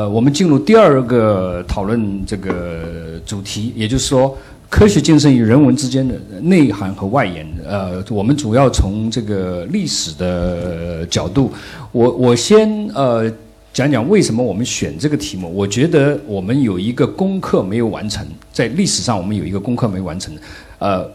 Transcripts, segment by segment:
呃，我们进入第二个讨论这个主题，也就是说，科学精神与人文之间的内涵和外延。呃，我们主要从这个历史的角度，我我先呃讲讲为什么我们选这个题目。我觉得我们有一个功课没有完成，在历史上我们有一个功课没完成，呃。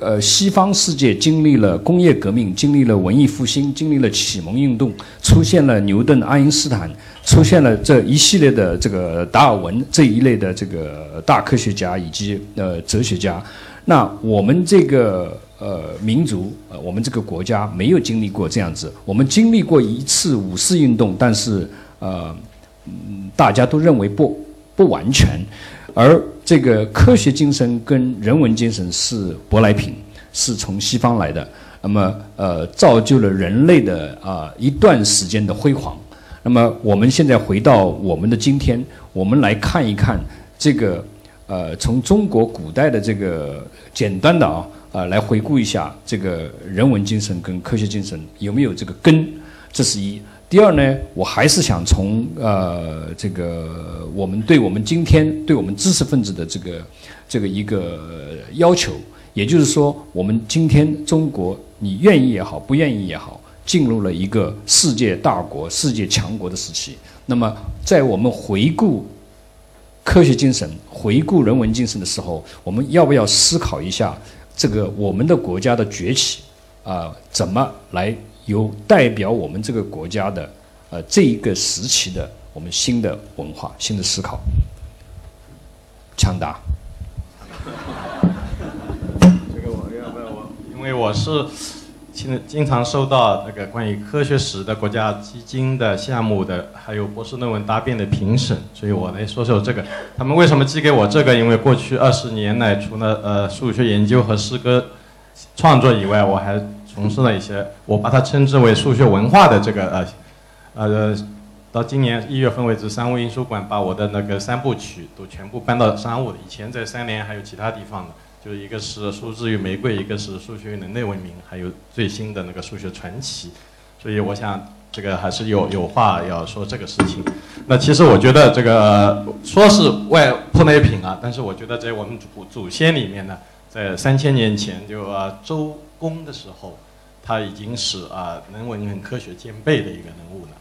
呃，西方世界经历了工业革命，经历了文艺复兴，经历了启蒙运动，出现了牛顿、爱因斯坦，出现了这一系列的这个达尔文这一类的这个大科学家以及呃哲学家。那我们这个呃民族，呃我们这个国家没有经历过这样子。我们经历过一次五四运动，但是呃，大家都认为不不完全。而这个科学精神跟人文精神是舶来品，是从西方来的。那么，呃，造就了人类的啊一段时间的辉煌。那么，我们现在回到我们的今天，我们来看一看这个呃，从中国古代的这个简单的啊啊来回顾一下这个人文精神跟科学精神有没有这个根，这是一。第二呢，我还是想从呃这个我们对我们今天对我们知识分子的这个这个一个要求，也就是说，我们今天中国，你愿意也好，不愿意也好，进入了一个世界大国、世界强国的时期。那么，在我们回顾科学精神、回顾人文精神的时候，我们要不要思考一下这个我们的国家的崛起啊，怎么来？有代表我们这个国家的，呃，这一个时期的我们新的文化、新的思考。强大。这个我要不要我？因为我是经经常收到那个关于科学史的国家基金的项目的，还有博士论文答辩的评审，所以我来说说这个。他们为什么寄给我这个？因为过去二十年来，除了呃数学研究和诗歌创作以外，我还。从事了一些，我把它称之为数学文化的这个呃，呃，到今年一月份为止，商务印书馆把我的那个三部曲都全部搬到商务。以前在三联还有其他地方的，就一个是《数字与玫瑰》，一个是《数学与人类文明》，还有最新的那个《数学传奇》。所以我想这个还是有有话要说这个事情。那其实我觉得这个说是外舶来品啊，但是我觉得在我们祖祖先里面呢，在三千年前就啊周。公的时候，他已经是啊人文跟科学兼备的一个人物了。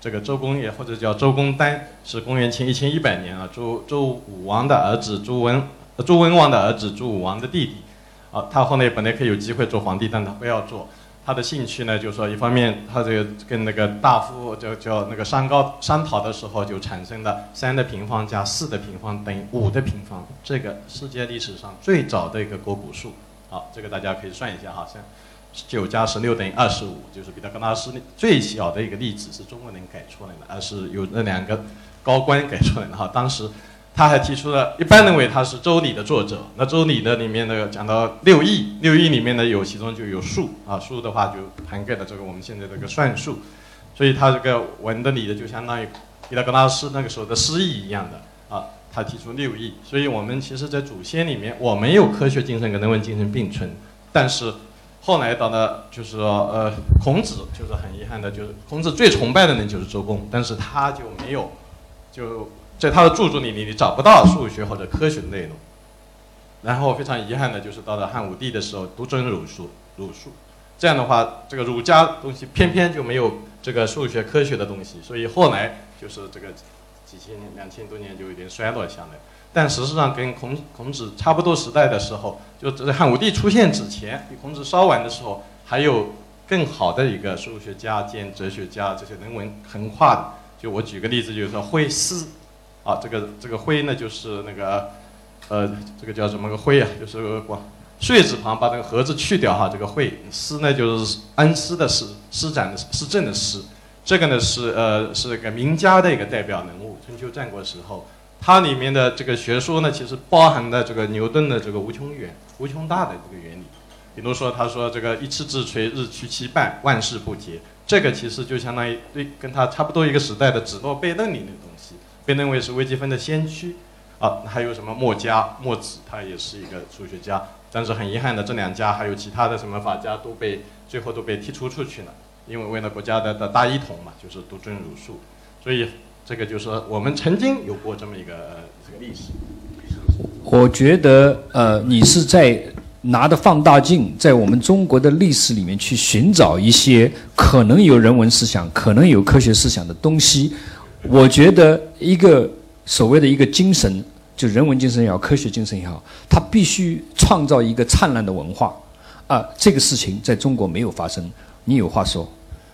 这个周公也或者叫周公旦，是公元前一千一百年啊，周周武王的儿子，朱文，朱文王的儿子，朱武王的弟弟。啊，他后来本来可以有机会做皇帝，但他不要做。他的兴趣呢，就是说，一方面他这个跟那个大夫叫叫那个商高商讨的时候，就产生了三的平方加四的平方等于五的平方，这个世界历史上最早的一个国古数。好，这个大家可以算一下哈，像九加十六等于二十五，就是彼得格拉斯最小的一个例子是中国人改出来的，而是有那两个高官改出来的哈。当时他还提出了，一般认为他是《周礼》的作者。那《周礼》的里面呢讲到六艺，六艺里面呢有其中就有数啊，数的话就涵盖了这个我们现在这个算术，所以他这个文的理的就相当于彼得格拉斯那个时候的诗意一样的啊。他提出六艺，所以我们其实，在祖先里面，我们有科学精神跟人文精神并存。但是后来到了，就是说，呃，孔子就是很遗憾的，就是孔子最崇拜的人就是周公，但是他就没有，就在他的著作里，你你找不到数学或者科学的内容。然后非常遗憾的就是到了汉武帝的时候，独尊儒术，儒术，这样的话，这个儒家东西偏偏就没有这个数学科学的东西，所以后来就是这个。几千年、两千多年就有点衰落下来，但事实上跟孔孔子差不多时代的时候，就在汉武帝出现之前，比孔子稍晚的时候，还有更好的一个数学家兼哲学家，这些人文横跨的。就我举个例子，就是说徽思，啊，这个这个徽呢，就是那个，呃，这个叫什么个徽啊？就是广穗字旁把这个禾字去掉哈，这个惠施呢就是恩师的师，施展的施政的施。这个呢是呃是个名家的一个代表人物，春秋战国时候，它里面的这个学说呢，其实包含了这个牛顿的这个无穷远、无穷大的这个原理。比如说，他说这个一次之锤，日趋其半，万事不竭。这个其实就相当于对跟他差不多一个时代的子诺悖论里的东西，被认为是微积分的先驱。啊，还有什么墨家、墨子，他也是一个数学家。但是很遗憾的，这两家还有其他的什么法家都被最后都被剔除出去了。因为为了国家的的大一统嘛，就是独尊儒术，所以这个就是我们曾经有过这么一个这个历史。我觉得呃，你是在拿着放大镜，在我们中国的历史里面去寻找一些可能有人文思想、可能有科学思想的东西。我觉得一个所谓的一个精神，就人文精神也好，科学精神也好，它必须创造一个灿烂的文化啊！这个事情在中国没有发生。你有话说？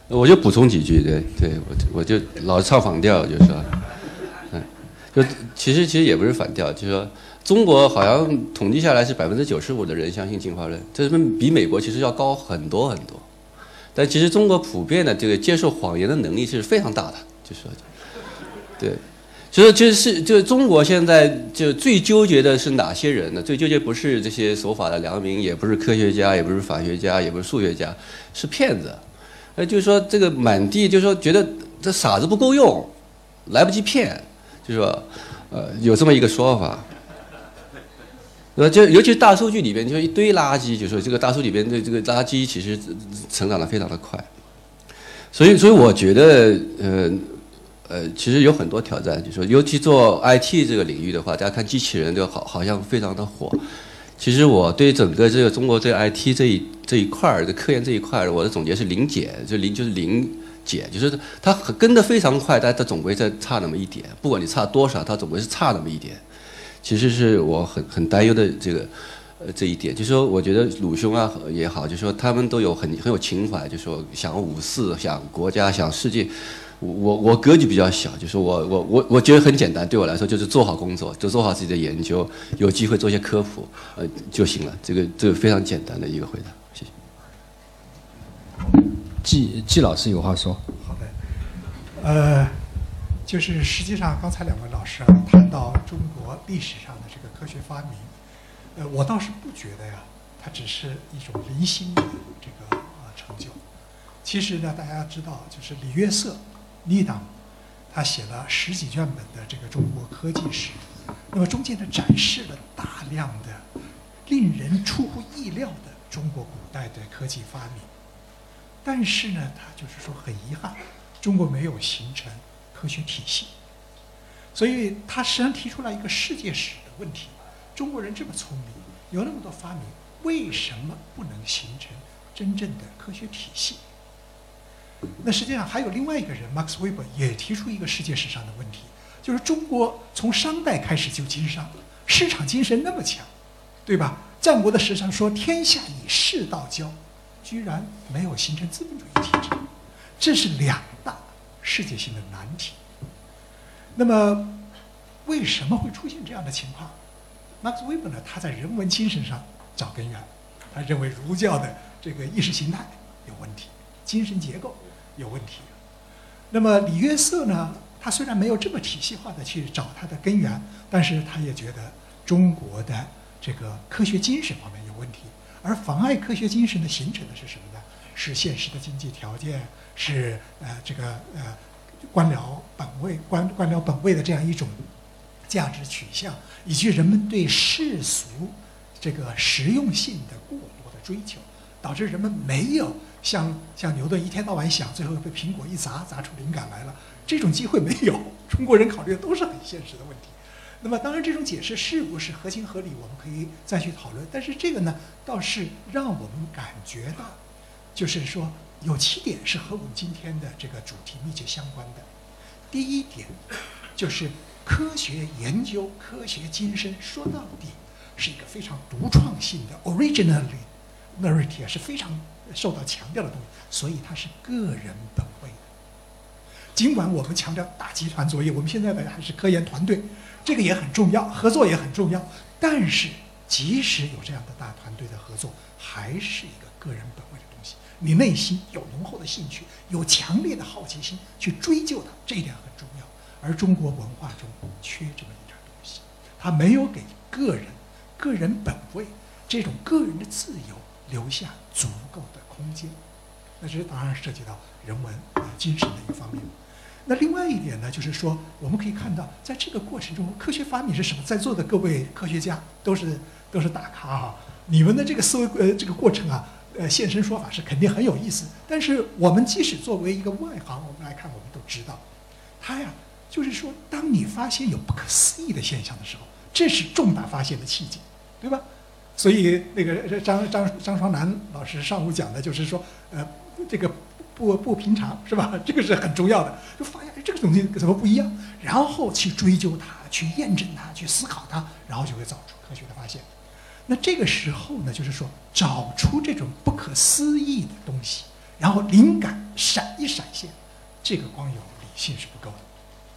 我就补充几句，对对，我我就老唱反调，就说，嗯，就其实其实也不是反调，就说。中国好像统计下来是百分之九十五的人相信进化论，这是比美国其实要高很多很多。但其实中国普遍的这个接受谎言的能力是非常大的，就说，对，所以就是就是中国现在就最纠结的是哪些人呢？最纠结不是这些守法的良民，也不是科学家，也不是法学家，也不是数学家，是骗子。呃，就是说这个满地就是说觉得这傻子不够用，来不及骗，就是说，呃，有这么一个说法。呃，就尤其是大数据里边，就一堆垃圾，就是说这个大数据里边的这个垃圾其实成长的非常的快，所以，所以我觉得，呃，呃，其实有很多挑战，就说尤其做 IT 这个领域的话，大家看机器人就好，好像非常的火。其实我对整个这个中国这个 IT 这一这一块儿的科研这一块儿，我的总结是零解，就零就是零解，就是它跟得非常快，但它总归在差那么一点，不管你差多少，它总归是差那么一点。其实是我很很担忧的这个，呃，这一点，就是说，我觉得鲁兄啊也好，就是说他们都有很很有情怀，就是说想五四，想国家，想世界。我我格局比较小，就是我我我我觉得很简单，对我来说就是做好工作，就做好自己的研究，有机会做些科普，呃就行了。这个这个非常简单的一个回答，谢谢。季季老师有话说。好的，呃。就是实际上，刚才两位老师啊谈到中国历史上的这个科学发明，呃，我倒是不觉得呀，它只是一种零星的这个啊成就。其实呢，大家知道，就是李约瑟李唐他写了十几卷本的这个中国科技史，那么中间呢展示了大量的令人出乎意料的中国古代的科技发明。但是呢，他就是说很遗憾，中国没有形成。科学体系，所以他实际上提出了一个世界史的问题：中国人这么聪明，有那么多发明，为什么不能形成真正的科学体系？那实际上还有另外一个人，Max Weber 也提出一个世界史上的问题，就是中国从商代开始就经商，市场精神那么强，对吧？战国的史上说天下以士道交，居然没有形成资本主义体制，这是两大。世界性的难题。那么，为什么会出现这样的情况？Max Weber 呢？他在人文精神上找根源，他认为儒教的这个意识形态有问题，精神结构有问题。那么李约瑟呢？他虽然没有这么体系化的去找它的根源，但是他也觉得中国的这个科学精神方面有问题，而妨碍科学精神的形成的是什么呢？是现实的经济条件。是呃这个呃官僚本位官官僚本位的这样一种价值取向，以及人们对世俗这个实用性的过多的追求，导致人们没有像像牛顿一天到晚想，最后被苹果一砸砸出灵感来了，这种机会没有。中国人考虑的都是很现实的问题。那么当然这种解释是不是合情合理，我们可以再去讨论。但是这个呢，倒是让我们感觉到，就是说。有七点是和我们今天的这个主题密切相关的。第一点，就是科学研究、科学精神，说到底是一个非常独创性的，originally，merity 是非常受到强调的东西，所以它是个人本位的。尽管我们强调大集团作业，我们现在的还是科研团队，这个也很重要，合作也很重要。但是，即使有这样的大团队的合作，还是一个个人本位的东西。你内心有浓厚的兴趣，有强烈的好奇心去追究它，这一点很重要。而中国文化中缺这么一点东西，它没有给个人、个人本位这种个人的自由留下足够的空间。那这当然涉及到人文啊精神的一个方面。那另外一点呢，就是说我们可以看到，在这个过程中，科学发明是什么？在座的各位科学家都是 都是大咖哈，你们的这个思维呃这个过程啊。呃，现身说法是肯定很有意思，但是我们即使作为一个外行，我们来看，我们都知道，他呀就是说，当你发现有不可思议的现象的时候，这是重大发现的契机，对吧？所以那个张张张双南老师上午讲的就是说，呃，这个不不平常是吧？这个是很重要的，就发现，这个东西怎么不一样？然后去追究它，去验证它，去思考它，然后就会找出科学的发现。那这个时候呢，就是说找出这种不可思议的东西，然后灵感闪一闪现，这个光有理性是不够的，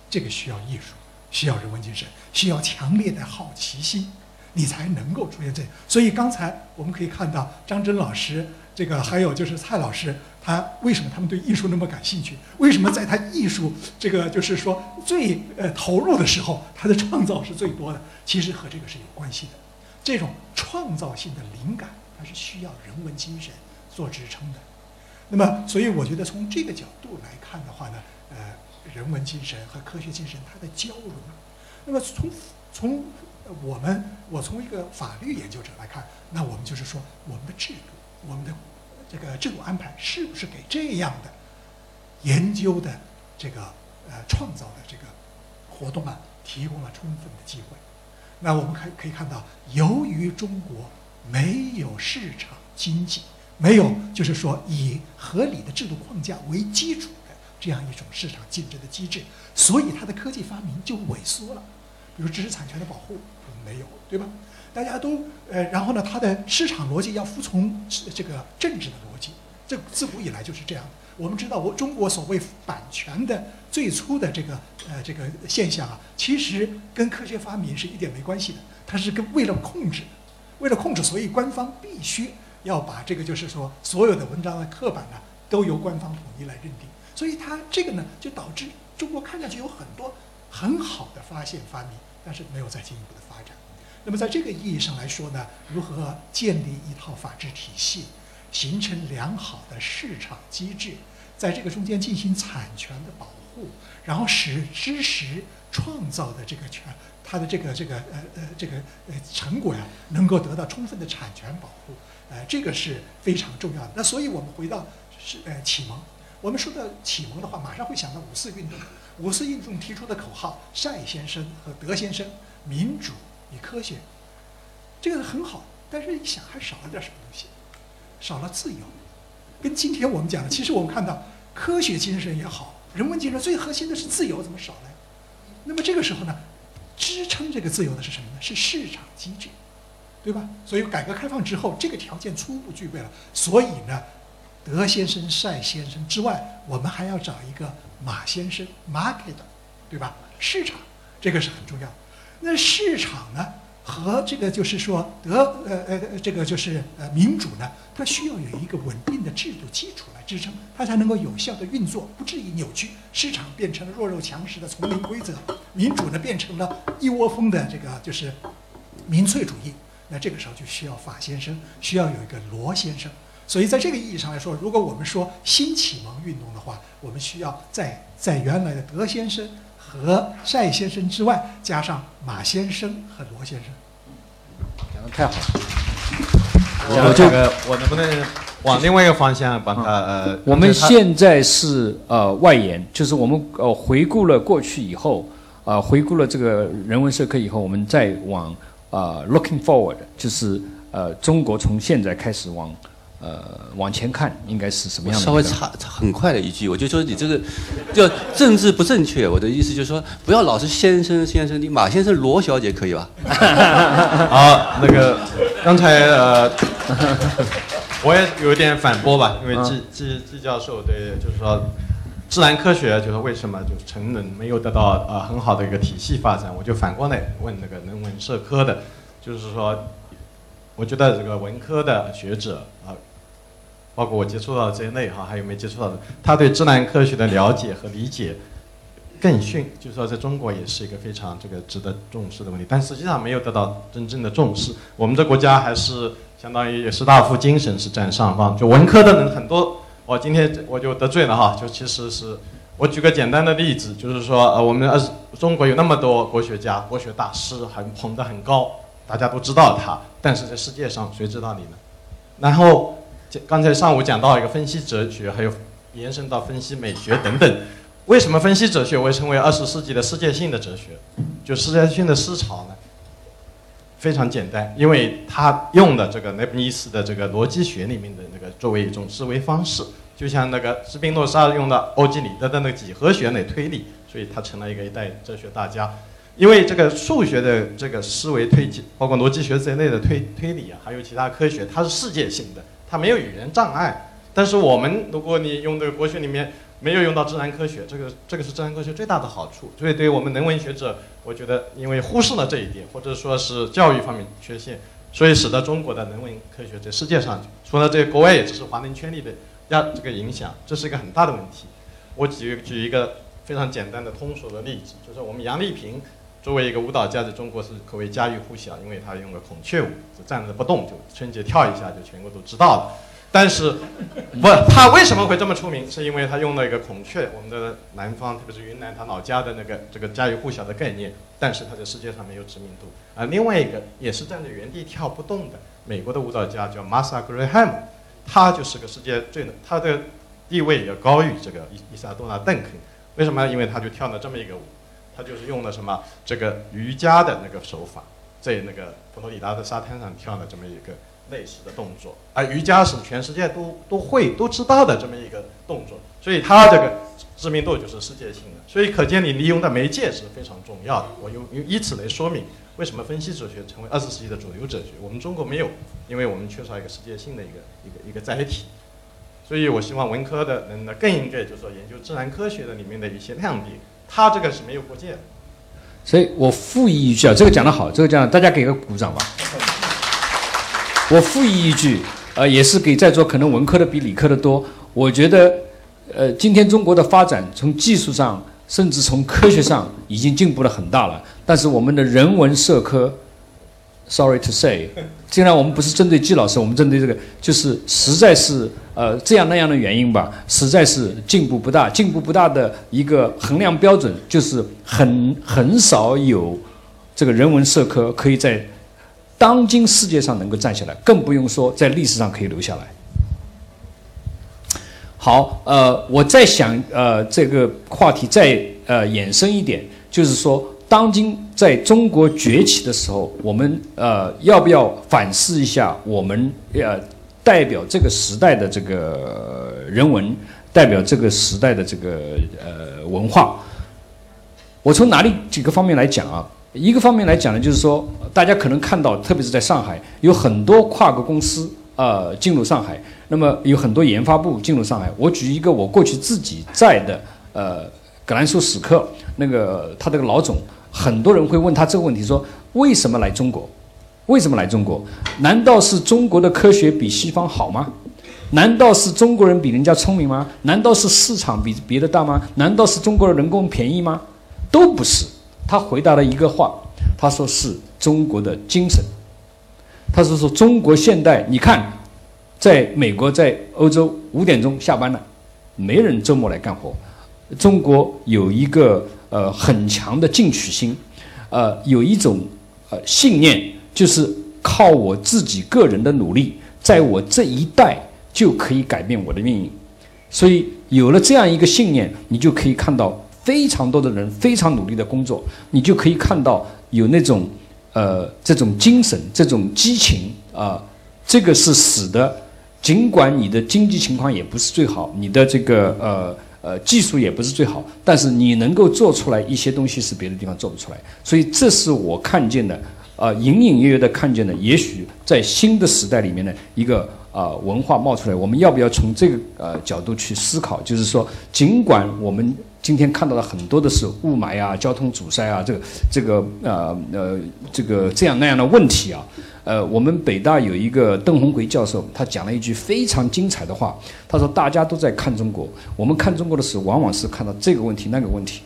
这个需要艺术，需要人文精神，需要强烈的好奇心，你才能够出现这样。所以刚才我们可以看到张真老师，这个还有就是蔡老师，他为什么他们对艺术那么感兴趣？为什么在他艺术这个就是说最呃投入的时候，他的创造是最多的？其实和这个是有关系的。这种创造性的灵感，它是需要人文精神做支撑的。那么，所以我觉得从这个角度来看的话呢，呃，人文精神和科学精神它的交融。那么从从我们我从一个法律研究者来看，那我们就是说，我们的制度，我们的这个制度安排，是不是给这样的研究的这个呃创造的这个活动啊，提供了充分的机会？那我们可可以看到，由于中国没有市场经济，没有就是说以合理的制度框架为基础的这样一种市场竞争的机制，所以它的科技发明就萎缩了。比如知识产权的保护没有，对吧？大家都呃，然后呢，它的市场逻辑要服从这个政治的逻辑，这自古以来就是这样。我们知道，我中国所谓版权的最初的这个呃这个现象啊，其实跟科学发明是一点没关系的。它是跟为了控制，为了控制，所以官方必须要把这个就是说所有的文章的刻板呢，都由官方统一来认定。所以它这个呢，就导致中国看上去有很多很好的发现发明，但是没有再进一步的。那么在这个意义上来说呢，如何建立一套法治体系？形成良好的市场机制，在这个中间进行产权的保护，然后使知识创造的这个权，它的这个这个呃呃这个呃成果呀，能够得到充分的产权保护，呃，这个是非常重要的。那所以我们回到是呃启蒙，我们说到启蒙的话，马上会想到五四运动。五四运动提出的口号，单先生和德先生，民主与科学，这个很好，但是一想还少了点什么东西。少了自由，跟今天我们讲的，其实我们看到科学精神也好，人文精神最核心的是自由，怎么少了？那么这个时候呢，支撑这个自由的是什么呢？是市场机制，对吧？所以改革开放之后，这个条件初步具备了。所以呢，德先生、赛先生之外，我们还要找一个马先生 （market），对吧？市场这个是很重要的。那市场呢？和这个就是说德呃呃这个就是呃民主呢，它需要有一个稳定的制度基础来支撑，它才能够有效的运作，不至于扭曲。市场变成了弱肉强食的丛林规则，民主呢变成了一窝蜂的这个就是民粹主义。那这个时候就需要法先生，需要有一个罗先生。所以在这个意义上来说，如果我们说新启蒙运动的话，我们需要在在原来的德先生。和赛先生之外，加上马先生和罗先生，讲的太好了。我这个我能不能往另外一个方向帮他呃？我们现在是呃外延，就是我们呃回顾了过去以后，呃回顾了这个人文社科以后，我们再往呃 looking forward，就是呃中国从现在开始往。呃，往前看应该是什么样的？稍微差很快的一句，我就说你这个就政治不正确。我的意思就是说，不要老是先生先生，你马先生罗小姐可以吧？好，那个刚才呃，我也有点反驳吧，因为季季季教授对，就是说自然科学就是为什么就是成人没有得到呃很好的一个体系发展，我就反过来问那个人文社科的，就是说，我觉得这个文科的学者啊。包括我接触到这一类哈，还有没接触到的，他对自然科学的了解和理解更逊，就是说在中国也是一个非常这个值得重视的问题，但实际上没有得到真正的重视。我们这国家还是相当于也士大夫精神是占上方，就文科的人很多。我今天我就得罪了哈，就其实是我举个简单的例子，就是说呃，我们呃中国有那么多国学家、国学大师，很捧得很高，大家都知道他，但是在世界上谁知道你呢？然后。刚才上午讲到一个分析哲学，还有延伸到分析美学等等。为什么分析哲学会成为二十世纪的世界性的哲学？就世界性的思潮呢？非常简单，因为他用的这个莱布尼茨的这个逻辑学里面的那个作为一种思维方式，就像那个斯宾诺莎用的欧几里得的那个几何学来推理，所以他成了一个一代哲学大家。因为这个数学的这个思维推进，包括逻辑学在内的推推理啊，还有其他科学，它是世界性的，它没有语言障碍。但是我们，如果你用这个国学里面没有用到自然科学，这个这个是自然科学最大的好处。所以对于我们人文学者，我觉得因为忽视了这一点，或者说是教育方面缺陷，所以使得中国的人文科学在世界上，除了这国外也只是华人圈里的压这个影响，这是一个很大的问题。我举举一个非常简单的通俗的例子，就是我们杨丽萍。作为一个舞蹈家，在中国是可谓家喻户晓，因为他用了孔雀舞，就站着不动，就春节跳一下，就全国都知道了。但是，不，他为什么会这么出名？是因为他用了一个孔雀，我们的南方，特别是云南他老家的那个这个家喻户晓的概念。但是他在世界上没有知名度。而，另外一个也是站在原地跳不动的美国的舞蹈家叫 Martha Graham，他就是个世界最他的地位要高于这个伊伊莎多娜邓肯。为什么？因为他就跳了这么一个舞。他就是用了什么这个瑜伽的那个手法，在那个佛罗里达的沙滩上跳了这么一个类似的动作，而瑜伽是全世界都都会都知道的这么一个动作，所以他这个知名度就是世界性的。所以可见你利用的媒介是非常重要的。我用以此来说明为什么分析哲学成为二十世纪的主流哲学，我们中国没有，因为我们缺少一个世界性的一个一个一个载体。所以我希望文科的人呢更应该就是说研究自然科学的里面的一些亮点。他这个是没有国界的，所以我附议一句啊，这个讲得好，这个讲大家给个鼓掌吧。我附议一句，呃，也是给在座可能文科的比理科的多。我觉得，呃，今天中国的发展从技术上，甚至从科学上已经进步了很大了，但是我们的人文社科。Sorry to say，既然我们不是针对季老师，我们针对这个，就是实在是呃这样那样的原因吧，实在是进步不大。进步不大的一个衡量标准，就是很很少有这个人文社科可以在当今世界上能够站起来，更不用说在历史上可以留下来。好，呃，我再想呃这个话题再呃衍生一点，就是说。当今在中国崛起的时候，我们呃要不要反思一下我们呃代表这个时代的这个人文，代表这个时代的这个呃文化？我从哪里几个方面来讲啊？一个方面来讲呢，就是说大家可能看到，特别是在上海，有很多跨国公司啊进入上海，那么有很多研发部进入上海。我举一个我过去自己在的呃格兰素史克那个他这个老总。很多人会问他这个问题：说为什么来中国？为什么来中国？难道是中国的科学比西方好吗？难道是中国人比人家聪明吗？难道是市场比别的大吗？难道是中国的人工便宜吗？都不是。他回答了一个话，他说是中国的精神。他是说中国现代，你看，在美国，在欧洲五点钟下班了，没人周末来干活。中国有一个。呃，很强的进取心，呃，有一种呃信念，就是靠我自己个人的努力，在我这一代就可以改变我的命运。所以有了这样一个信念，你就可以看到非常多的人非常努力的工作，你就可以看到有那种呃这种精神、这种激情啊，这个是使得尽管你的经济情况也不是最好，你的这个呃。呃，技术也不是最好，但是你能够做出来一些东西是别的地方做不出来，所以这是我看见的，呃，隐隐约约的看见了，也许在新的时代里面的一个啊文化冒出来，我们要不要从这个呃角度去思考？就是说，尽管我们今天看到的很多的是雾霾啊、交通阻塞啊，这个这个呃呃这个这样那样的问题啊。呃，我们北大有一个邓红奎教授，他讲了一句非常精彩的话。他说：“大家都在看中国，我们看中国的时候，往往是看到这个问题、那个问题。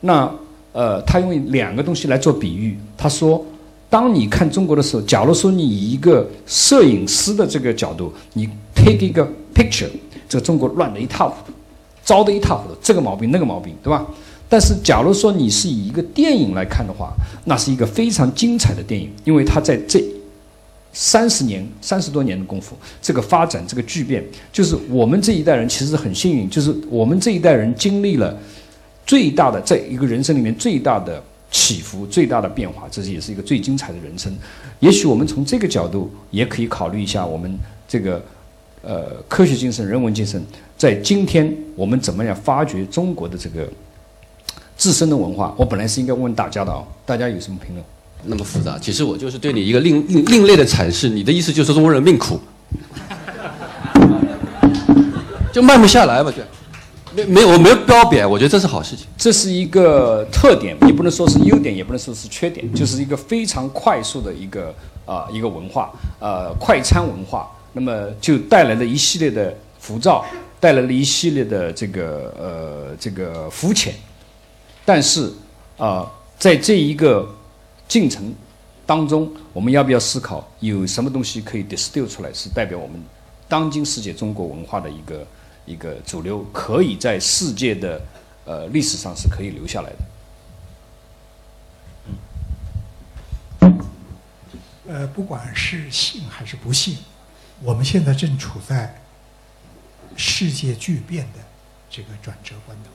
那呃，他用两个东西来做比喻。他说，当你看中国的时候，假如说你以一个摄影师的这个角度，你 take 一个 picture，这个中国乱得一塌糊涂，糟得一塌糊涂，这个毛病那个毛病，对吧？但是假如说你是以一个电影来看的话，那是一个非常精彩的电影，因为它在这。”三十年、三十多年的功夫，这个发展、这个巨变，就是我们这一代人其实很幸运，就是我们这一代人经历了最大的在一个人生里面最大的起伏、最大的变化，这是也是一个最精彩的人生。也许我们从这个角度也可以考虑一下，我们这个呃科学精神、人文精神，在今天我们怎么样发掘中国的这个自身的文化？我本来是应该问大家的啊，大家有什么评论？那么复杂，其实我就是对你一个另另另类的阐释。你的意思就是中国人命苦，就慢不下来嘛，就没没有我没有标贬，我觉得这是好事情。这是一个特点，也不能说是优点，也不能说是缺点，就是一个非常快速的一个啊、一个文化，呃，快餐文化。那么就带来了一系列的浮躁，带来了一系列的这个呃这个肤浅。但是啊、在这一个进程当中，我们要不要思考有什么东西可以 distill 出来，是代表我们当今世界中国文化的一个一个主流，可以在世界的呃历史上是可以留下来的。呃，不管是信还是不信，我们现在正处在世界巨变的这个转折关头，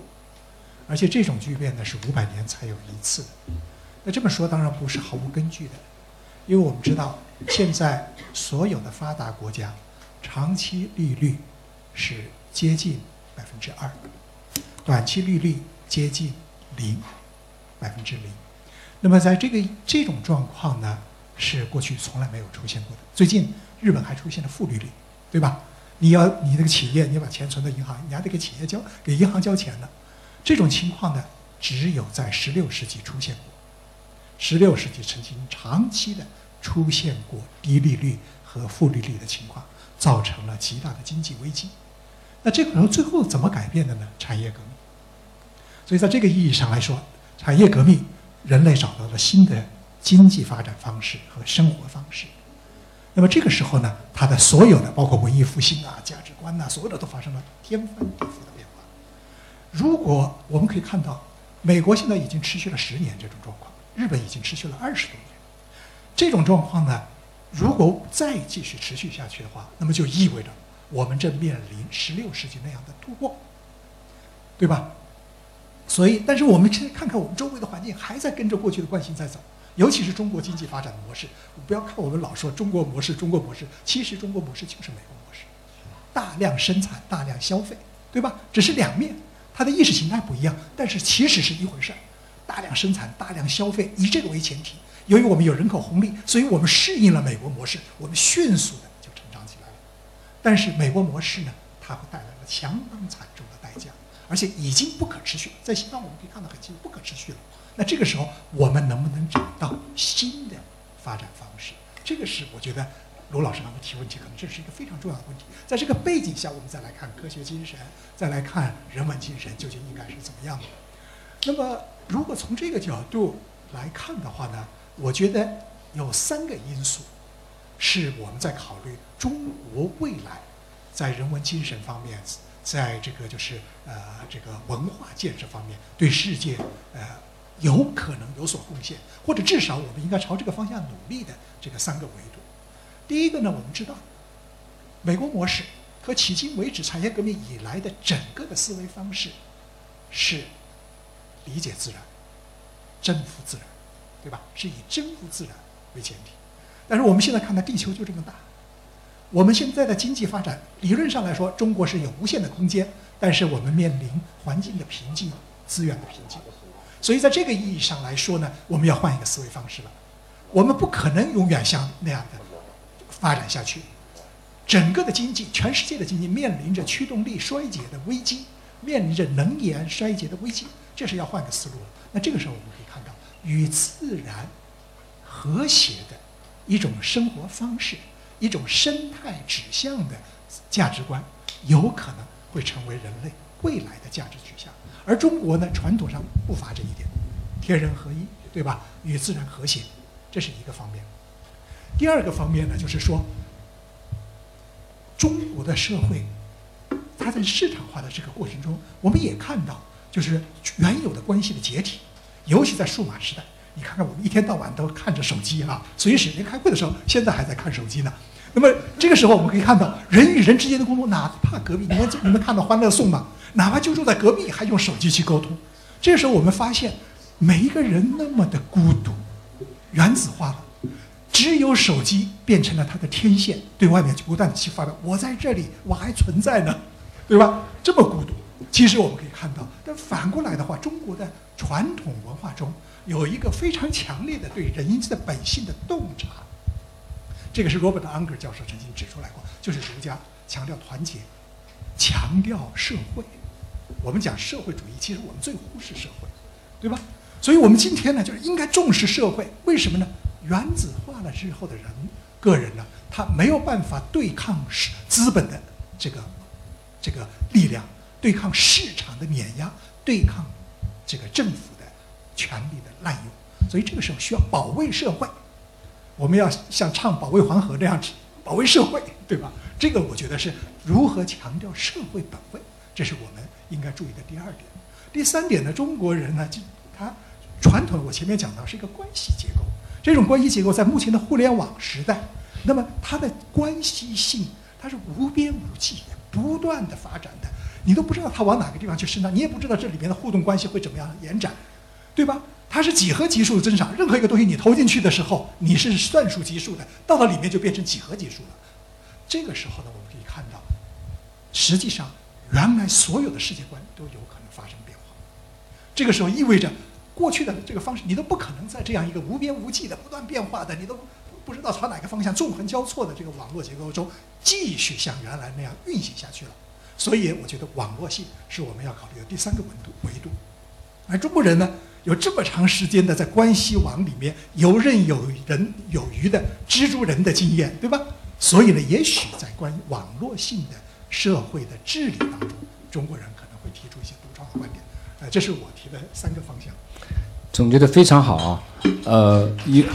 而且这种巨变呢是五百年才有一次的。那这么说当然不是毫无根据的，因为我们知道现在所有的发达国家长期利率是接近百分之二，短期利率接近零，百分之零。那么在这个这种状况呢，是过去从来没有出现过的。最近日本还出现了负利率，对吧？你要你那个企业，你把钱存到银行，你还得给企业交给银行交钱呢。这种情况呢，只有在十六世纪出现过。十六世纪曾经长期的出现过低利率和负利率的情况，造成了极大的经济危机。那这个时候最后怎么改变的呢？产业革命。所以在这个意义上来说，产业革命，人类找到了新的经济发展方式和生活方式。那么这个时候呢，它的所有的包括文艺复兴啊、价值观呐、所有的都发生了天翻地覆的变化。如果我们可以看到，美国现在已经持续了十年这种状况，日本已经持续了二十多年。这种状况呢，如果再继续持续下去的话，那么就意味着我们正面临十六世纪那样的突破，对吧？所以，但是我们现在看看我们周围的环境，还在跟着过去的惯性在走，尤其是中国经济发展的模式。不要看我们老说中国模式，中国模式，其实中国模式就是美国模式，大量生产，大量消费，对吧？只是两面，它的意识形态不一样，但是其实是一回事儿。大量生产，大量消费，以这个为前提。由于我们有人口红利，所以我们适应了美国模式，我们迅速的。但是美国模式呢，它会带来了相当惨重的代价，而且已经不可持续。在西方我们可以看到很清楚，不可持续了。那这个时候，我们能不能找到新的发展方式？这个是我觉得罗老师刚才提问题，可能这是一个非常重要的问题。在这个背景下，我们再来看科学精神，再来看人文精神究竟应该是怎么样的。那么，如果从这个角度来看的话呢，我觉得有三个因素是我们在考虑中国未来在人文精神方面，在这个就是呃这个文化建设方面对世界呃有可能有所贡献，或者至少我们应该朝这个方向努力的这个三个维度。第一个呢，我们知道美国模式和迄今为止产业革命以来的整个的思维方式是理解自然、征服自然，对吧？是以征服自然为前提。但是我们现在看到地球就这么大，我们现在的经济发展理论上来说，中国是有无限的空间，但是我们面临环境的瓶颈、资源的瓶颈。所以在这个意义上来说呢，我们要换一个思维方式了。我们不可能永远像那样的发展下去。整个的经济，全世界的经济面临着驱动力衰竭的危机，面临着能源衰竭的危机，这是要换个思路了。那这个时候我们可以看到，与自然和谐的一种生活方式，一种生态指向的价值观，有可能会成为人类未来的价值取向。而中国呢，传统上不乏这一点，天人合一，对吧？与自然和谐，这是一个方面。第二个方面呢，就是说，中国的社会，它在市场化的这个过程中，我们也看到，就是原有的关系的解体，尤其在数码时代。你看看，我们一天到晚都看着手机哈、随时连开会的时候，现在还在看手机呢。那么这个时候，我们可以看到人与人之间的沟通，哪怕隔壁，你们你们看到《欢乐颂》吗？哪怕就住在隔壁，还用手机去沟通，这时候我们发现，每一个人那么的孤独，原子化了，只有手机变成了他的天线，对外面不断的去发表，我在这里，我还存在呢，对吧？这么孤独。其实我们可以看到，但反过来的话，中国的传统文化中有一个非常强烈的对人的本性的洞察。这个是罗伯特·安格尔教授曾经指出来过，就是儒家强调团结，强调社会。我们讲社会主义，其实我们最忽视社会，对吧？所以我们今天呢，就是应该重视社会。为什么呢？原子化了之后的人，个人呢，他没有办法对抗市资本的这个这个力量。对抗市场的碾压，对抗这个政府权力的滥用，所以这个时候需要保卫社会。我们要像唱《保卫黄河》这样子保卫社会，对吧？这个我觉得是如何强调社会本位，这是我们应该注意的第二点。第三点呢，中国人呢，就他传统，我前面讲到是一个关系结构，这种关系结构在目前的互联网时代，那么它的关系性它是无边无际的，不断的发展的。你都不知道它往哪个地方去生长，你也不知道这里面的互动关系会怎么样延展，对吧？它是几何级数的增长，任何一个东西你投进去的时候，你是算术级数的，到了里面就变成几何级数了。这个时候呢，我们可以看到，实际上原来所有的世界观都有可能发生变化。这个时候意味着，过去的这个方式你都不可能在这样一个无边无际的、不断变化的、你都不知道朝哪个方向纵横交错的这个网络结构中继续像原来那样运行下去了。所以，我觉得网络性是我们要考虑的第三个维度。维度，而中国人呢，有这么长时间的在关系网里面游刃有人有余的蜘蛛人的经验，对吧？所以呢，也许在关于网络性的社会的治理当中，中国人可能会提出一些独创的观点。呃，这是我提的三个方向。总结的非常好啊，呃，一。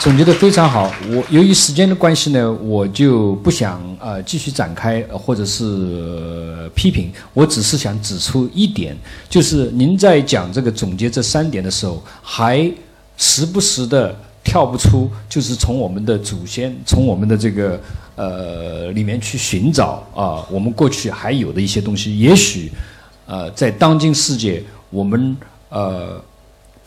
总结的非常好，我由于时间的关系呢，我就不想呃继续展开或者是批评，我只是想指出一点，就是您在讲这个总结这三点的时候，还时不时的跳不出，就是从我们的祖先，从我们的这个呃里面去寻找啊，我们过去还有的一些东西，也许呃在当今世界，我们呃。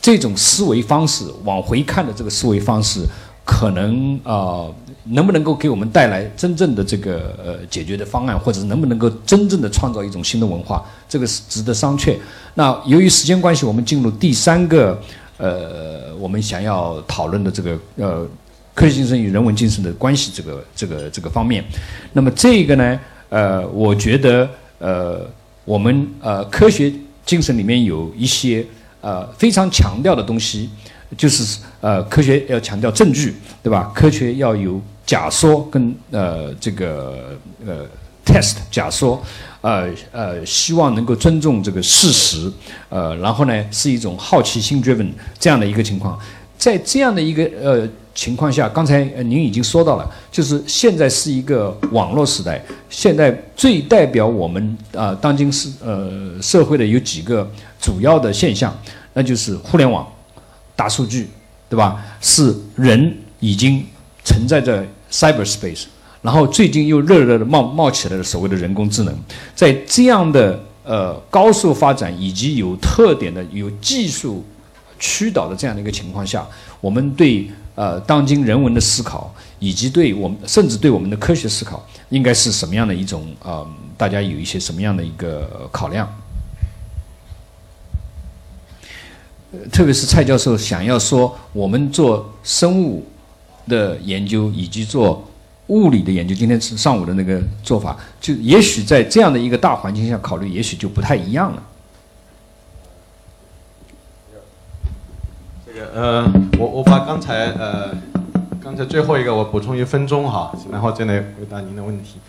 这种思维方式，往回看的这个思维方式，可能啊，能不能够给我们带来真正的这个呃解决的方案，或者是能不能够真正的创造一种新的文化，这个是值得商榷。那由于时间关系，我们进入第三个呃，我们想要讨论的这个呃科学精神与人文精神的关系这个这个这个方面。那么这个呢，呃，我觉得呃，我们呃科学精神里面有一些。呃，非常强调的东西，就是呃，科学要强调证据，对吧？科学要有假说跟呃这个呃 test 假说，呃呃，希望能够尊重这个事实，呃，然后呢是一种好奇心 driven 这样的一个情况，在这样的一个呃情况下，刚才您已经说到了，就是现在是一个网络时代，现在最代表我们啊当今是呃社会的有几个。主要的现象，那就是互联网、大数据，对吧？是人已经存在着 cyberspace，然后最近又热热的冒冒起来的所谓的人工智能，在这样的呃高速发展以及有特点的有技术驱导的这样的一个情况下，我们对呃当今人文的思考，以及对我们甚至对我们的科学思考，应该是什么样的一种啊？大家有一些什么样的一个考量？特别是蔡教授想要说，我们做生物的研究以及做物理的研究，今天上午的那个做法，就也许在这样的一个大环境下考虑，也许就不太一样了。这个呃，我我把刚才呃刚才最后一个我补充一分钟哈，然后再来回答您的问题，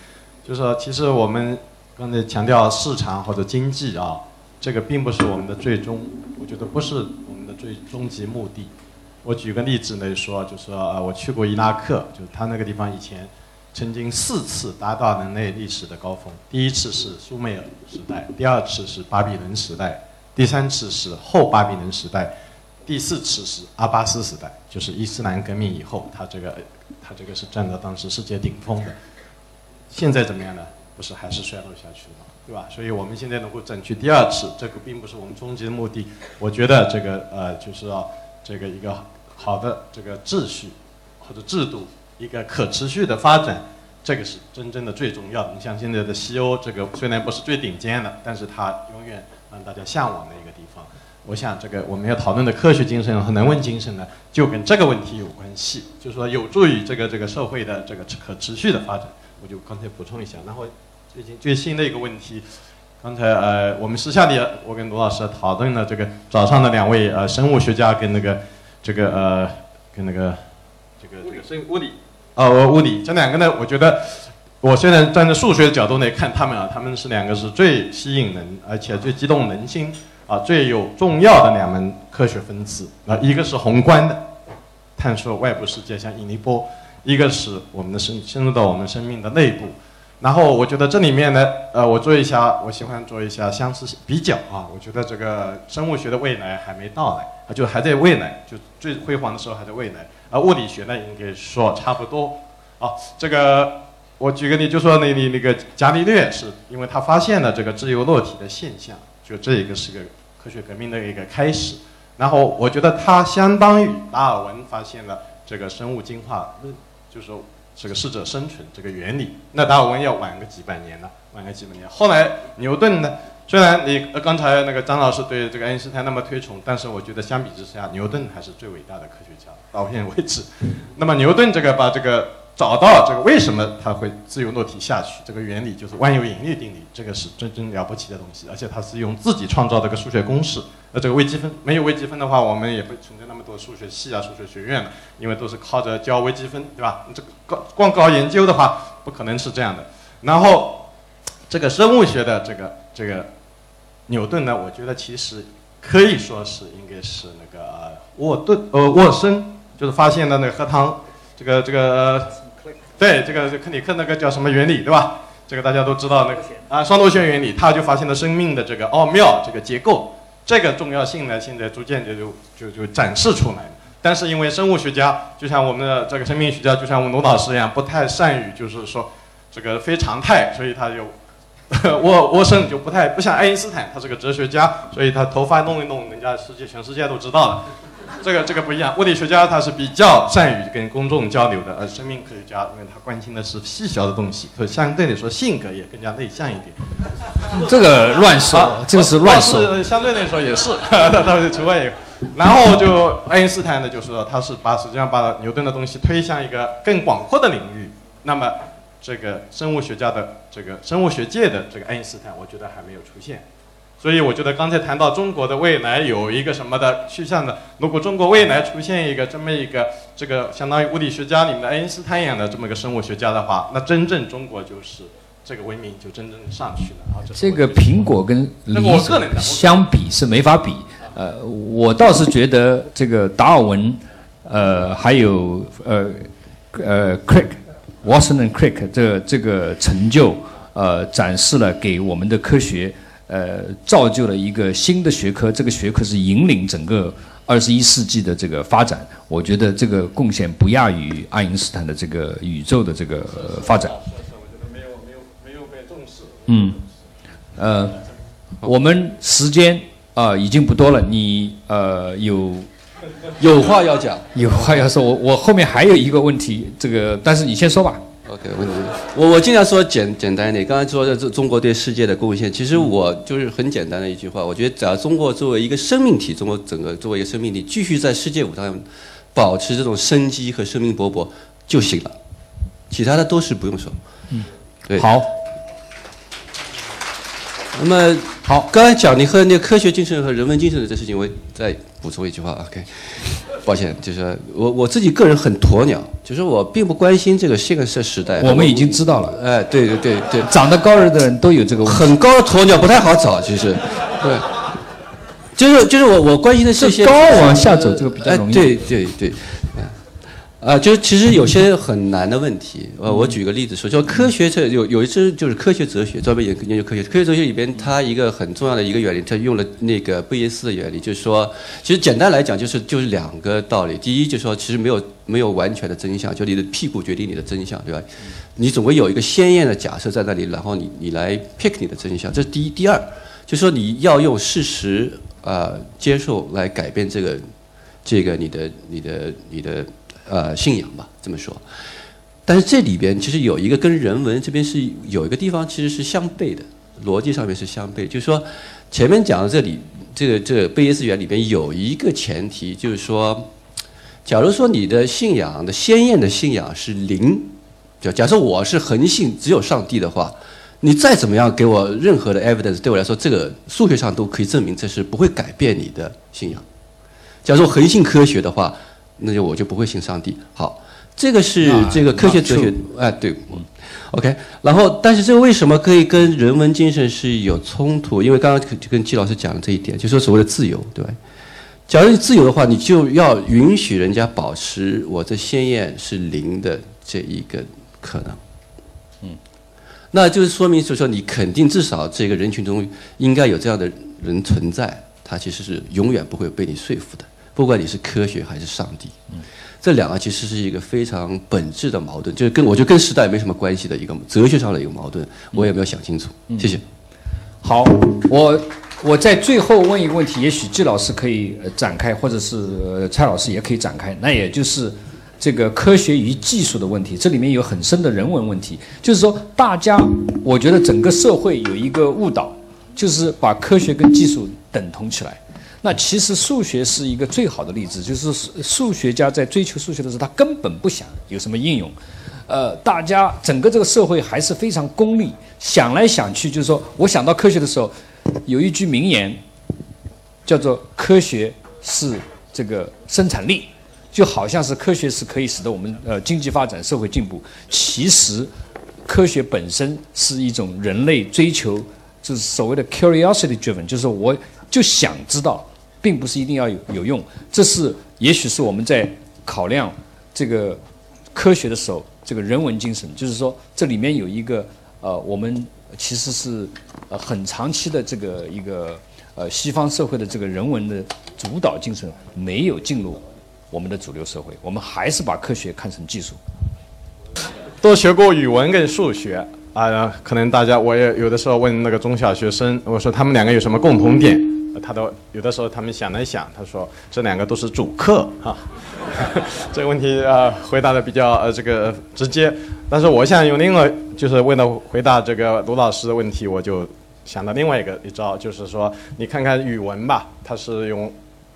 就是说，其实我们刚才强调市场或者经济啊。这个并不是我们的最终，我觉得不是我们的最终极目的。我举个例子来说，就是说，呃，我去过伊拉克，就是他那个地方以前曾经四次达到人类历史的高峰。第一次是苏美尔时代，第二次是巴比伦时代，第三次是后巴比伦时代，第四次是阿巴斯时代，就是伊斯兰革命以后，他这个他这个是占到当时世界顶峰的。现在怎么样呢？不是还是衰落下去了，对吧？所以我们现在能够争取第二次，这个并不是我们终极的目的。我觉得这个呃，就是要这个一个好的这个秩序或者制度，一个可持续的发展，这个是真正的最重要的。你像现在的西欧，这个虽然不是最顶尖的，但是它永远让大家向往的一个地方。我想这个我们要讨论的科学精神和人文精神呢，就跟这个问题有关系，就是说有助于这个这个社会的这个可持续的发展。我就刚才补充一下，然后最近最新的一个问题，刚才呃我们私下里我跟罗老师讨论了这个早上的两位呃生物学家跟那个这个呃跟那个这个这个生物理哦物理这两个呢，我觉得我虽然站在数学的角度来看他们啊，他们是两个是最吸引人而且最激动人心。啊，最有重要的两门科学分支，啊一个是宏观的，探索外部世界，像引力波；一个是我们的生深入到我们生命的内部。然后我觉得这里面呢，呃，我做一下，我喜欢做一下相似比较啊。我觉得这个生物学的未来还没到来，啊，就还在未来，就最辉煌的时候还在未来。而物理学呢，应该说差不多。啊，这个我举个例，就说那里那个伽利略是因为他发现了这个自由落体的现象。就这一个是个科学革命的一个开始，然后我觉得它相当于达尔文发现了这个生物进化论，就是说这个适者生存这个原理。那达尔文要晚个几百年呢，晚个几百年。后来牛顿呢，虽然你刚才那个张老师对这个爱因斯坦那么推崇，但是我觉得相比之下，牛顿还是最伟大的科学家，到现在为止。那么牛顿这个把这个。找到这个为什么它会自由落体下去？这个原理就是万有引力定律，这个是真正了不起的东西，而且它是用自己创造这个数学公式。那这个微积分没有微积分的话，我们也不存在那么多数学系啊、数学学院了，因为都是靠着教微积分，对吧？这个搞光搞研究的话，不可能是这样的。然后这个生物学的这个这个牛顿呢，我觉得其实可以说是应该是那个沃顿呃沃森，就是发现的那个核糖这个这个。对，这个克里克那个叫什么原理，对吧？这个大家都知道，那个啊双螺旋原理，他就发现了生命的这个奥妙，这个结构，这个重要性呢，现在逐渐就就就就展示出来了。但是因为生物学家，就像我们的这个生命学家，就像我们罗老师一样，不太善于就是说这个非常态，所以他就沃沃森就不太不像爱因斯坦，他是个哲学家，所以他头发弄一弄，人家世界全世界都知道了。这个这个不一样，物理学家他是比较善于跟公众交流的，而生命科学家因为他关心的是细小的东西，所以相对来说性格也更加内向一点。这个乱说，这个是乱说。相对来说也是，他是除外。然后就爱因斯坦呢，就是说他是把实际上把牛顿的东西推向一个更广阔的领域。那么这个生物学家的这个生物学界的这个爱因斯坦，我觉得还没有出现。所以我觉得刚才谈到中国的未来有一个什么的趋向的，如果中国未来出现一个这么一个这个相当于物理学家里面的爱因斯坦一样的这么一个生物学家的话，那真正中国就是这个文明就真正上去了。这个苹果跟梨相比是没法比。呃，我倒是觉得这个达尔文，呃，还有呃呃 Crick，Watson and Crick 这这个成就，呃，展示了给我们的科学。呃，造就了一个新的学科，这个学科是引领整个二十一世纪的这个发展。我觉得这个贡献不亚于爱因斯坦的这个宇宙的这个发展。没有没有没有被重视。嗯，呃，我们时间啊已经不多了，你呃有有话要讲，有话要说。我我后面还有一个问题，这个但是你先说吧。OK，问题我我尽量说简简单一点。刚才说的这中国对世界的贡献，其实我就是很简单的一句话。我觉得只要中国作为一个生命体，中国整个作为一个生命体，继续在世界舞台上保持这种生机和生命勃勃就行了，其他的都是不用说。嗯，对。好。那么好，刚才讲你和那个科学精神和人文精神的这事情，我再补充一句话。OK。抱歉，就是我我自己个人很鸵鸟，就是我并不关心这个现在时代。我们已经知道了，哎，对对对对，长得高人的人都有这个问题。很高的鸵鸟不太好找，其实，对，就是就是我我关心的是些高往下走这个比较容易。对对对，啊，就其实有些很难的问题，呃，我举个例子说，就科学这有有一次就是科学哲学，专门研研究科学。科学哲学里边，它一个很重要的一个原理，它用了那个贝叶斯的原理，就是说，其实简单来讲，就是就是两个道理。第一，就是说，其实没有没有完全的真相，就你的屁股决定你的真相，对吧？你总会有一个鲜艳的假设在那里，然后你你来 pick 你的真相，这是第一。第二，就是说你要用事实啊接受来改变这个这个你的你的你的。呃，信仰吧，这么说。但是这里边其实有一个跟人文这边是有一个地方其实是相悖的，逻辑上面是相悖。就是说，前面讲的这里，这个这个贝叶斯园里边有一个前提，就是说，假如说你的信仰的鲜艳的信仰是零，就假设我是恒信只有上帝的话，你再怎么样给我任何的 evidence，对我来说，这个数学上都可以证明这是不会改变你的信仰。假如说恒信科学的话。那就我就不会信上帝。好，这个是这个科学哲学，哎，对，OK。然后，但是这个为什么可以跟人文精神是有冲突？因为刚刚就跟季老师讲了这一点，就说所谓的自由，对吧？假如你自由的话，你就要允许人家保持我的鲜艳是零的这一个可能。嗯，那就是说明，就是说你肯定至少这个人群中应该有这样的人存在，他其实是永远不会被你说服的。不管你是科学还是上帝，这两个其实是一个非常本质的矛盾，就是跟我觉得跟时代没什么关系的一个哲学上的一个矛盾，我也没有想清楚。谢谢。好，我我在最后问一个问题，也许季老师可以展开，或者是蔡老师也可以展开，那也就是这个科学与技术的问题，这里面有很深的人文问题，就是说大家，我觉得整个社会有一个误导，就是把科学跟技术等同起来。那其实数学是一个最好的例子，就是数学家在追求数学的时候，他根本不想有什么应用，呃，大家整个这个社会还是非常功利，想来想去，就是说，我想到科学的时候，有一句名言，叫做“科学是这个生产力”，就好像是科学是可以使得我们呃经济发展、社会进步。其实，科学本身是一种人类追求，就是所谓的 curiosity driven，就是我就想知道。并不是一定要有有用，这是也许是我们在考量这个科学的时候，这个人文精神，就是说这里面有一个呃，我们其实是呃很长期的这个一个呃西方社会的这个人文的主导精神没有进入我们的主流社会，我们还是把科学看成技术。都学过语文跟数学啊，可能大家我也有的时候问那个中小学生，我说他们两个有什么共同点？他都有的时候，他们想了一想，他说这两个都是主客哈，这个问题啊回答的比较呃这个直接，但是我想用另外就是为了回答这个卢老师的问题，我就想到另外一个一招，就是说你看看语文吧，它是用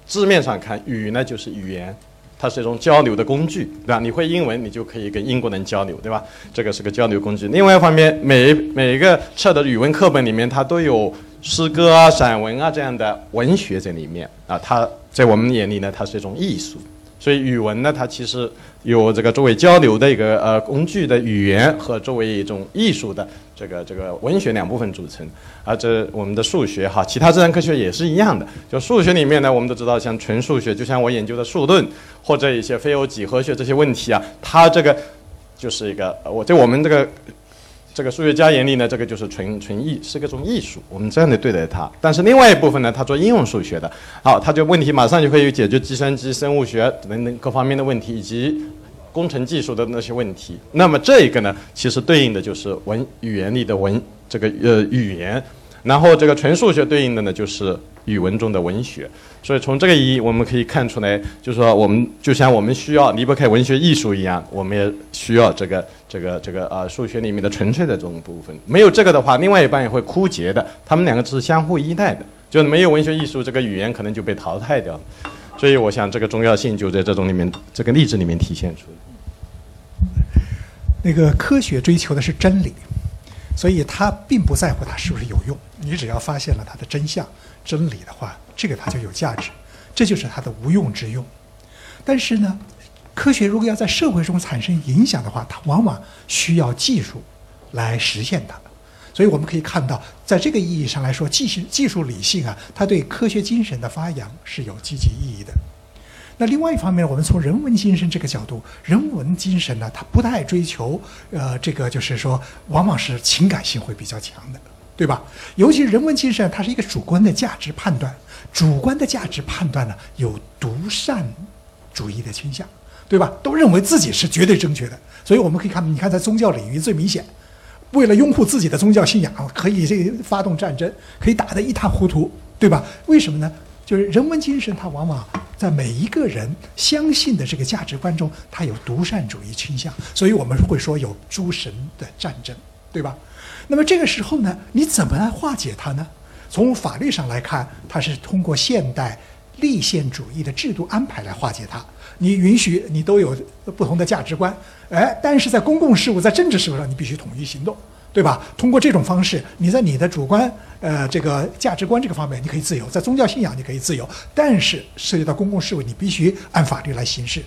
字面上看语呢就是语言，它是一种交流的工具，对吧？你会英文，你就可以跟英国人交流，对吧？这个是个交流工具。另外一方面，每每一个册的语文课本里面，它都有。诗歌啊、散文啊这样的文学在里面啊，它在我们眼里呢，它是一种艺术。所以语文呢，它其实有这个作为交流的一个呃工具的语言和作为一种艺术的这个这个文学两部分组成。而这我们的数学哈，其他自然科学也是一样的。就数学里面呢，我们都知道，像纯数学，就像我研究的数论或者一些非欧几何学这些问题啊，它这个就是一个我在我们这个。这个数学家眼里呢，这个就是纯纯艺，是个种艺术。我们这样的对待它。但是另外一部分呢，他做应用数学的，好，他就问题马上就可以解决计算机、生物学等等各方面的问题，以及工程技术的那些问题。那么这一个呢，其实对应的就是文语言里的文这个呃语言，然后这个纯数学对应的呢就是语文中的文学。所以从这个意义，我们可以看出来，就是说我们就像我们需要离不开文学艺术一样，我们也需要这个这个这个呃数学里面的纯粹的这种部分。没有这个的话，另外一半也会枯竭的。他们两个是相互依赖的，就没有文学艺术，这个语言可能就被淘汰掉了。所以我想这个重要性就在这种里面这个例子里面体现出来。那个科学追求的是真理，所以他并不在乎它是不是有用。你只要发现了它的真相、真理的话。这个它就有价值，这就是它的无用之用。但是呢，科学如果要在社会中产生影响的话，它往往需要技术来实现它。所以我们可以看到，在这个意义上来说，技术技术理性啊，它对科学精神的发扬是有积极意义的。那另外一方面，我们从人文精神这个角度，人文精神呢，它不太追求，呃，这个就是说，往往是情感性会比较强的，对吧？尤其人文精神，它是一个主观的价值判断，主观的价值判断呢，有独善主义的倾向，对吧？都认为自己是绝对正确的，所以我们可以看，你看在宗教领域最明显。为了拥护自己的宗教信仰，可以这发动战争，可以打得一塌糊涂，对吧？为什么呢？就是人文精神，它往往在每一个人相信的这个价值观中，它有独善主义倾向，所以我们会说有诸神的战争，对吧？那么这个时候呢，你怎么来化解它呢？从法律上来看，它是通过现代立宪主义的制度安排来化解它。你允许你都有不同的价值观，哎，但是在公共事务、在政治事务上，你必须统一行动，对吧？通过这种方式，你在你的主观呃这个价值观这个方面你可以自由，在宗教信仰你可以自由，但是涉及到公共事务，你必须按法律来行事。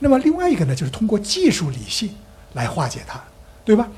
那么另外一个呢，就是通过技术理性来化解它，对吧？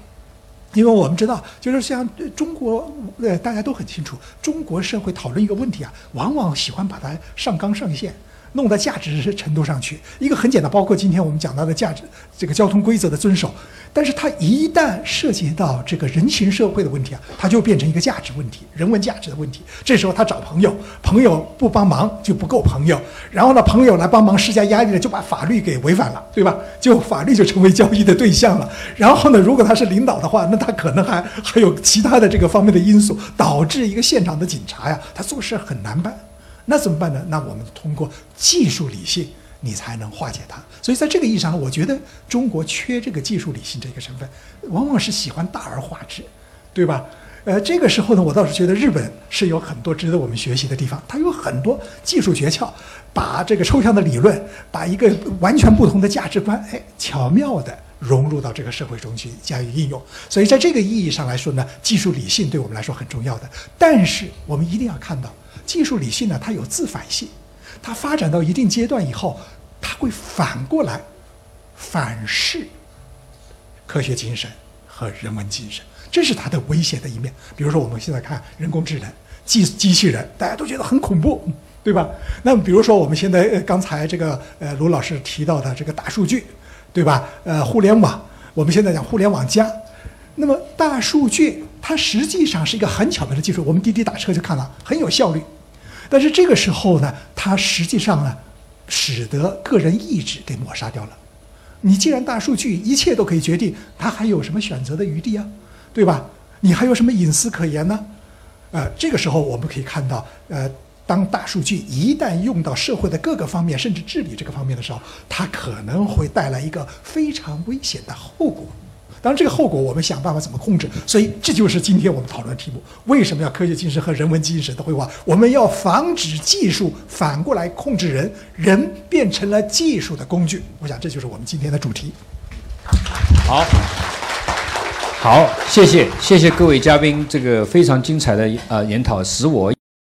因为我们知道，就是像中国，呃，大家都很清楚，中国社会讨论一个问题啊，往往喜欢把它上纲上线。弄到价值程度上去，一个很简单，包括今天我们讲到的价值，这个交通规则的遵守，但是它一旦涉及到这个人情社会的问题啊，它就变成一个价值问题，人文价值的问题。这时候他找朋友，朋友不帮忙就不够朋友，然后呢，朋友来帮忙施加压力了，就把法律给违反了，对吧？就法律就成为交易的对象了。然后呢，如果他是领导的话，那他可能还还有其他的这个方面的因素，导致一个现场的警察呀，他做事很难办。那怎么办呢？那我们通过技术理性，你才能化解它。所以在这个意义上呢，我觉得中国缺这个技术理性这个成分，往往是喜欢大而化之，对吧？呃，这个时候呢，我倒是觉得日本是有很多值得我们学习的地方。它有很多技术诀窍，把这个抽象的理论，把一个完全不同的价值观，哎，巧妙地融入到这个社会中去加以应用。所以在这个意义上来说呢，技术理性对我们来说很重要的。但是我们一定要看到。技术理性呢，它有自反性，它发展到一定阶段以后，它会反过来反噬科学精神和人文精神，这是它的危险的一面。比如说，我们现在看人工智能、机机器人，大家都觉得很恐怖，对吧？那么，比如说我们现在刚才这个呃卢老师提到的这个大数据，对吧？呃，互联网，我们现在讲互联网加，那么大数据。它实际上是一个很巧妙的技术，我们滴滴打车就看了很有效率，但是这个时候呢，它实际上呢，使得个人意志给抹杀掉了。你既然大数据一切都可以决定，它还有什么选择的余地啊？对吧？你还有什么隐私可言呢？呃，这个时候我们可以看到，呃，当大数据一旦用到社会的各个方面，甚至治理这个方面的时候，它可能会带来一个非常危险的后果。当然，这个后果我们想办法怎么控制？所以这就是今天我们讨论的题目：为什么要科学精神和人文精神的绘画？我们要防止技术反过来控制人，人变成了技术的工具。我想这就是我们今天的主题。好，好，谢谢，谢谢各位嘉宾，这个非常精彩的呃研讨，使我。